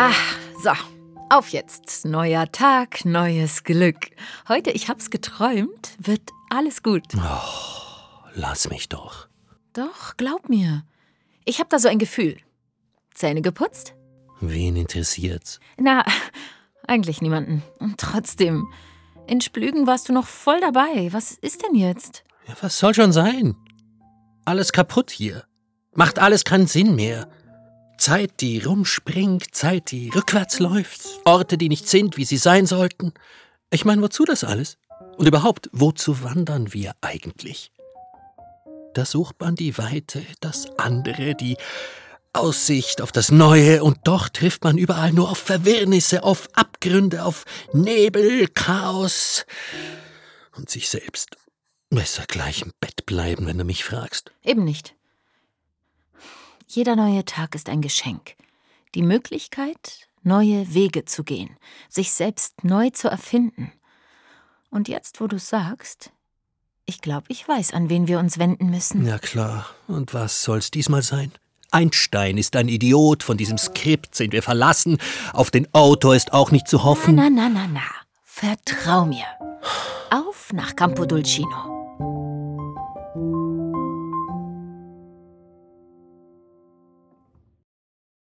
Ach, so. Auf jetzt. Neuer Tag, neues Glück. Heute, ich hab's geträumt, wird alles gut. Lass mich doch. Doch, glaub mir. Ich hab da so ein Gefühl. Zähne geputzt? Wen interessiert's? Na, eigentlich niemanden. Und trotzdem. In Splügen warst du noch voll dabei. Was ist denn jetzt? Ja, was soll schon sein? Alles kaputt hier. Macht alles keinen Sinn mehr. Zeit, die rumspringt, Zeit, die rückwärts läuft, Orte, die nicht sind, wie sie sein sollten. Ich meine, wozu das alles? Und überhaupt, wozu wandern wir eigentlich? Da sucht man die Weite, das andere, die Aussicht auf das Neue, und doch trifft man überall nur auf Verwirrnisse, auf Abgründe, auf Nebel, Chaos und sich selbst. Besser gleich im Bett bleiben, wenn du mich fragst. Eben nicht. Jeder neue Tag ist ein Geschenk. Die Möglichkeit, neue Wege zu gehen, sich selbst neu zu erfinden. Und jetzt, wo du sagst, ich glaube, ich weiß, an wen wir uns wenden müssen. Ja klar. Und was soll's diesmal sein? Einstein ist ein Idiot, von diesem Skript sind wir verlassen, auf den Autor ist auch nicht zu hoffen. Na, na, na, na. Vertrau mir. Auf nach Campodolcino.